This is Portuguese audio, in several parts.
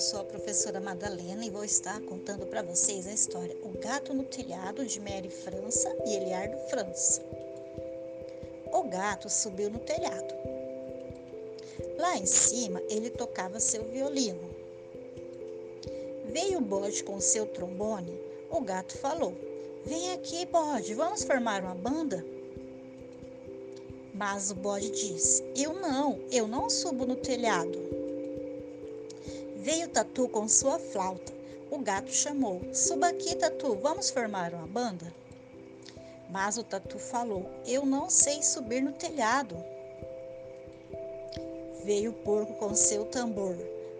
eu sou a professora Madalena e vou estar contando para vocês a história O Gato no Telhado de Mary França e Eliardo França. O gato subiu no telhado. Lá em cima ele tocava seu violino. Veio o bode com seu trombone. O gato falou: Vem aqui, bode, vamos formar uma banda? Mas o bode disse: Eu não, eu não subo no telhado. Veio Tatu com sua flauta. O gato chamou: Suba aqui, Tatu, vamos formar uma banda? Mas o Tatu falou: Eu não sei subir no telhado. Veio o porco com seu tambor.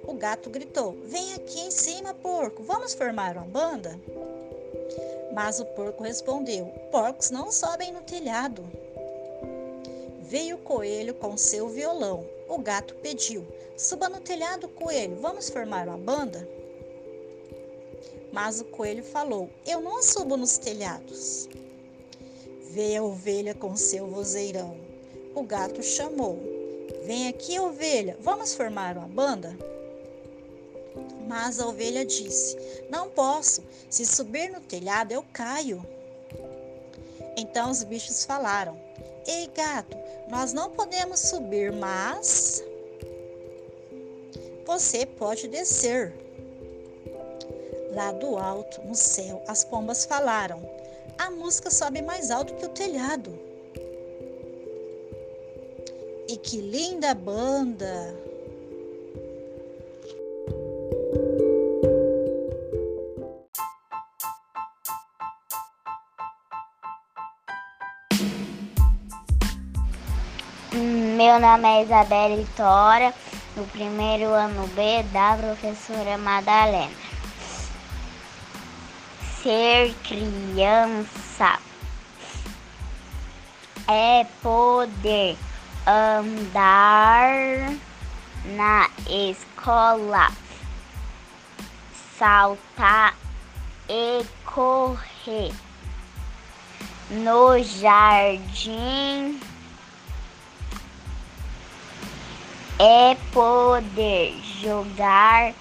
O gato gritou: Vem aqui em cima, porco, vamos formar uma banda? Mas o porco respondeu: Porcos não sobem no telhado. Veio o coelho com seu violão. O gato pediu: Suba no telhado, coelho, vamos formar uma banda? Mas o coelho falou: Eu não subo nos telhados. Veio a ovelha com seu vozeirão. O gato chamou: Vem aqui, ovelha, vamos formar uma banda? Mas a ovelha disse: Não posso, se subir no telhado eu caio. Então os bichos falaram: Ei, gato, nós não podemos subir, mas você pode descer. Lá do alto, no céu, as pombas falaram: A música sobe mais alto que o telhado. E que linda banda! Meu nome é Vitória, no primeiro ano B da professora Madalena. Ser criança é poder andar na escola, saltar e correr no jardim é poder jogar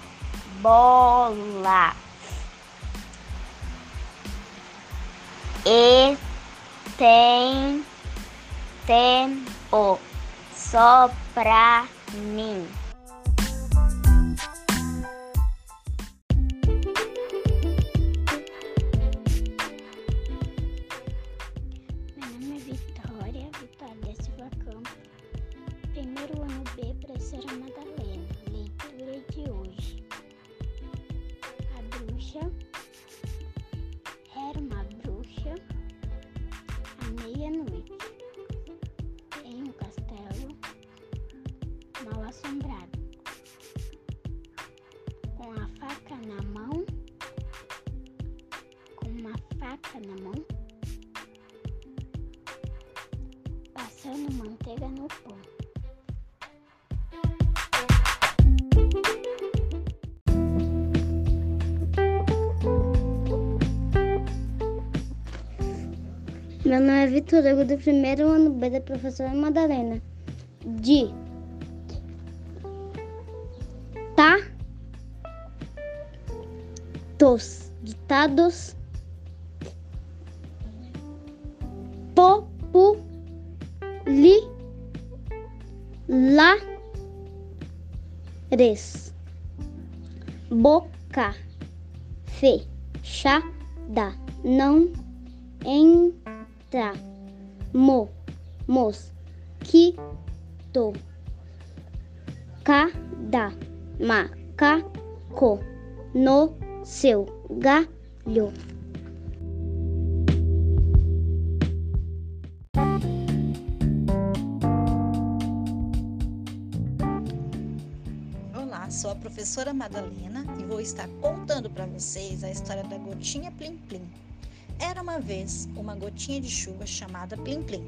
bola e tem tempo só pra mim. Primeiro ano B, professora Madalena. Leitura de hoje. A bruxa era uma bruxa à meia-noite em um castelo mal assombrado, com a faca na mão, com uma faca na mão, passando manteiga no pão. Meu nome é Vitor Hugo, do primeiro ano B da professora Madalena. De tá tos ditados. Popu li la res. Boca. Fechada. Não entra mo. Mos. Quito cada macaco no. Seu. Galho. Olá, sou a professora Madalena e vou estar contando para vocês a história da gotinha Plim Plim. Era uma vez uma gotinha de chuva chamada Plim Plim.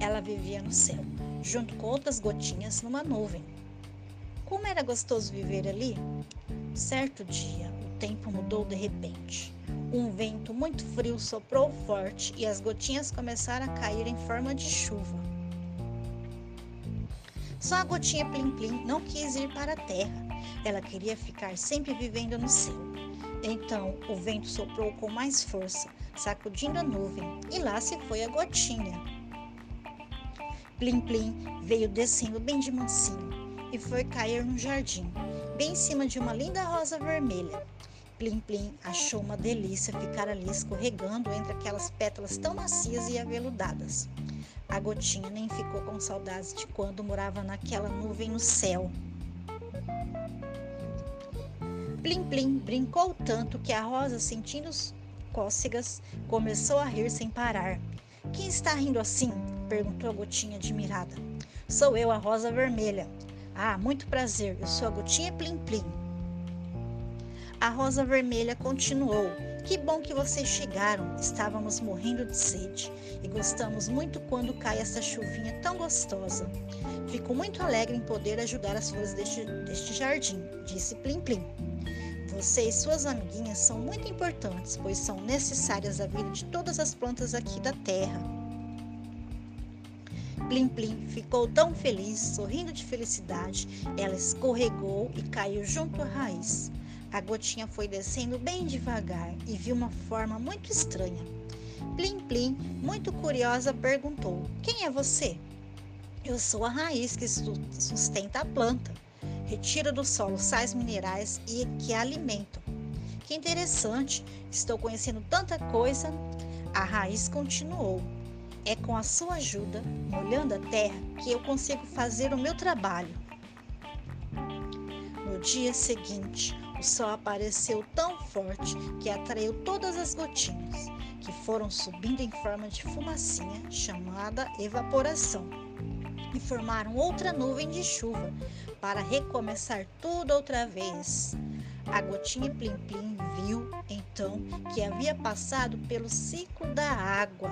Ela vivia no céu, junto com outras gotinhas numa nuvem. Como era gostoso viver ali? Certo dia, o tempo mudou de repente. Um vento muito frio soprou forte e as gotinhas começaram a cair em forma de chuva. Só a gotinha Plim Plim não quis ir para a terra. Ela queria ficar sempre vivendo no céu. Então o vento soprou com mais força, sacudindo a nuvem, e lá se foi a gotinha. Plim Plim veio descendo bem de mansinho e foi cair no jardim, bem em cima de uma linda rosa vermelha. Plim Plim achou uma delícia ficar ali escorregando entre aquelas pétalas tão macias e aveludadas. A gotinha nem ficou com saudades de quando morava naquela nuvem no céu. Plim Plim brincou tanto que a rosa, sentindo cócegas, começou a rir sem parar. Quem está rindo assim? perguntou a gotinha admirada. Sou eu, a rosa vermelha. Ah, muito prazer, eu sou a gotinha Plim Plim. A rosa vermelha continuou. Que bom que vocês chegaram. Estávamos morrendo de sede e gostamos muito quando cai essa chuvinha tão gostosa. Fico muito alegre em poder ajudar as flores deste, deste jardim, disse Plim Plim. Você e suas amiguinhas são muito importantes, pois são necessárias à vida de todas as plantas aqui da terra. Plim Plim ficou tão feliz, sorrindo de felicidade, ela escorregou e caiu junto à raiz. A gotinha foi descendo bem devagar e viu uma forma muito estranha. Plim Plim, muito curiosa, perguntou: Quem é você? Eu sou a raiz que sustenta a planta. Retira do solo sais minerais e que alimentam. Que interessante, estou conhecendo tanta coisa. A raiz continuou. É com a sua ajuda, molhando a terra, que eu consigo fazer o meu trabalho. No dia seguinte, o sol apareceu tão forte que atraiu todas as gotinhas, que foram subindo em forma de fumacinha chamada evaporação, e formaram outra nuvem de chuva para recomeçar tudo outra vez. A gotinha Plim Plim viu então que havia passado pelo ciclo da água.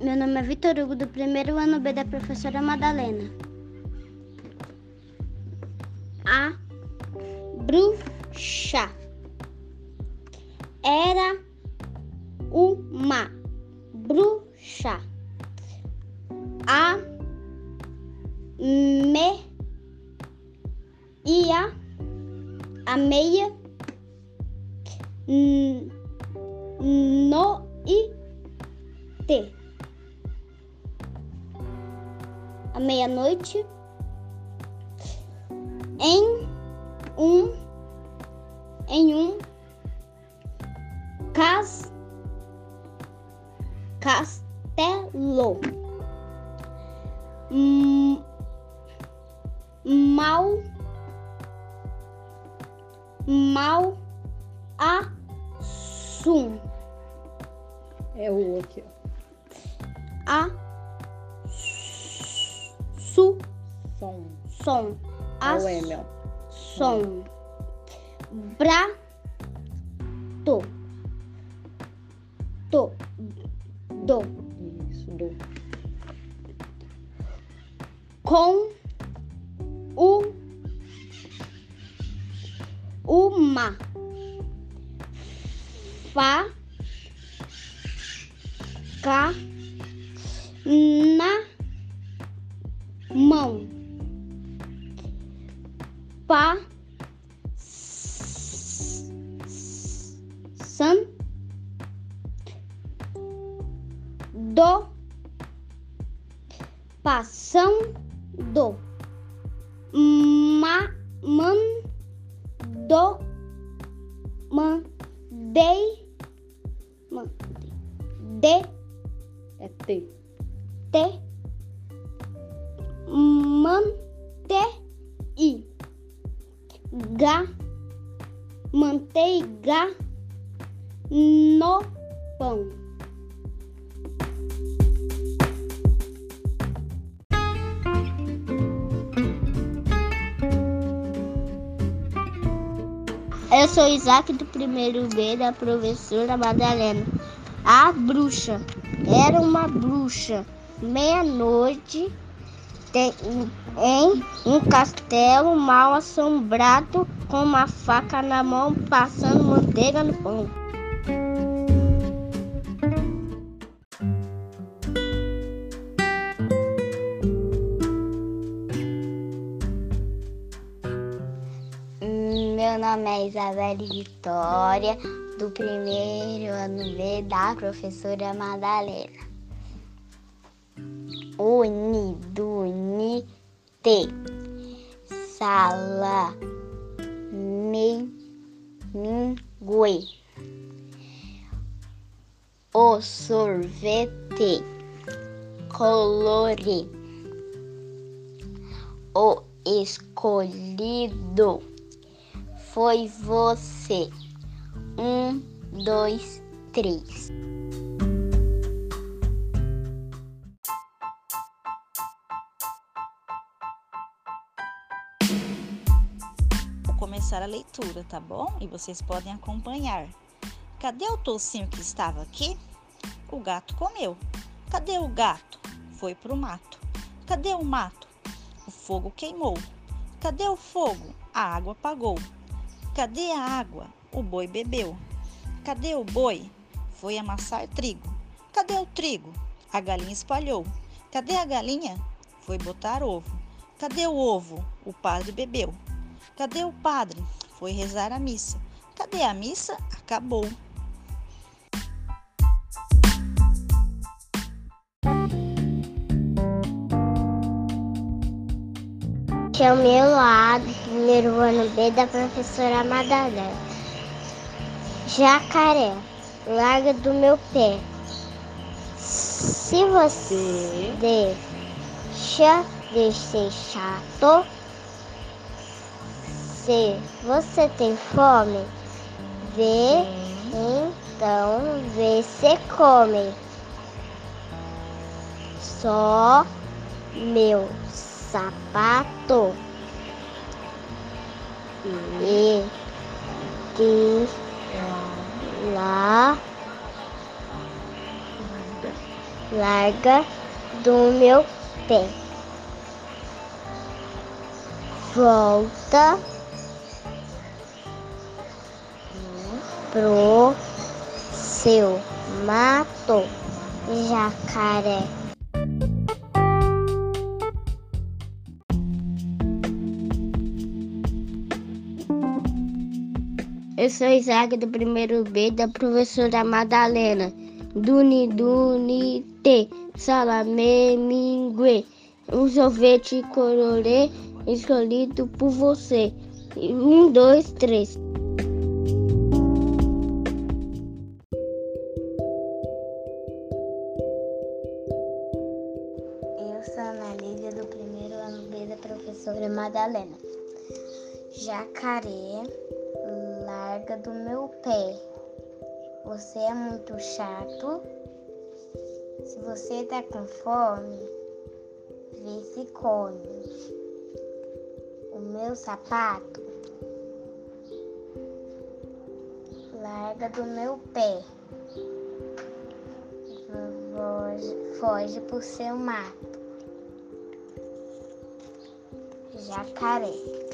Meu nome é Vitor Hugo, do primeiro ano B da professora Madalena. Bruxa era uma bruxa. A me ia a meia n- noite. À meia-noite em um em um cas castelo Hum, mal mal assum É o aqui, ó. a su Som. som É o M, ó. som bra to to do. Isso, do. com o uma. Fa ca na mão. Pa san do. Passando ma man do. Mandei mandei de. É T. te. Mantei ga manteiga no pão Eu sou Isaac do primeiro B da professora Madalena. A bruxa era uma bruxa. Meia-noite em um castelo mal assombrado com uma faca na mão passando manteiga no pão. Nome é Isabelle Vitória, do primeiro ano B da professora Madalena. Unidunite, sala, mingue, o sorvete, colore, o escolhido foi você. Um, dois, três. Vou começar a leitura, tá bom? E vocês podem acompanhar. Cadê o toucinho que estava aqui? O gato comeu. Cadê o gato? Foi pro mato. Cadê o mato? O fogo queimou. Cadê o fogo? A água apagou. Cadê a água? O boi bebeu. Cadê o boi? Foi amassar trigo. Cadê o trigo? A galinha espalhou. Cadê a galinha? Foi botar ovo. Cadê o ovo? O padre bebeu. Cadê o padre? Foi rezar a missa. Cadê a missa? Acabou. Chamei lá do primeiro ano B da professora Madalena. Jacaré, larga do meu pé. Se você deixa de ser chato, se você tem fome, vê, então vê se come. Só meu sapato e que lá larga do meu pé. Volta pro seu mato, jacaré. Eu sou Isaac do primeiro B da professora Madalena. Duni, duni, te, salame, mingue. Um sorvete colorê escolhido por você. Um, dois, três. Eu sou Ana Lídia, do primeiro ano B da professora Madalena. Jacaré, larga do meu pé. Você é muito chato. Se você tá com fome, vê se come. O meu sapato, larga do meu pé. Foge, foge pro seu mato. Jacaré.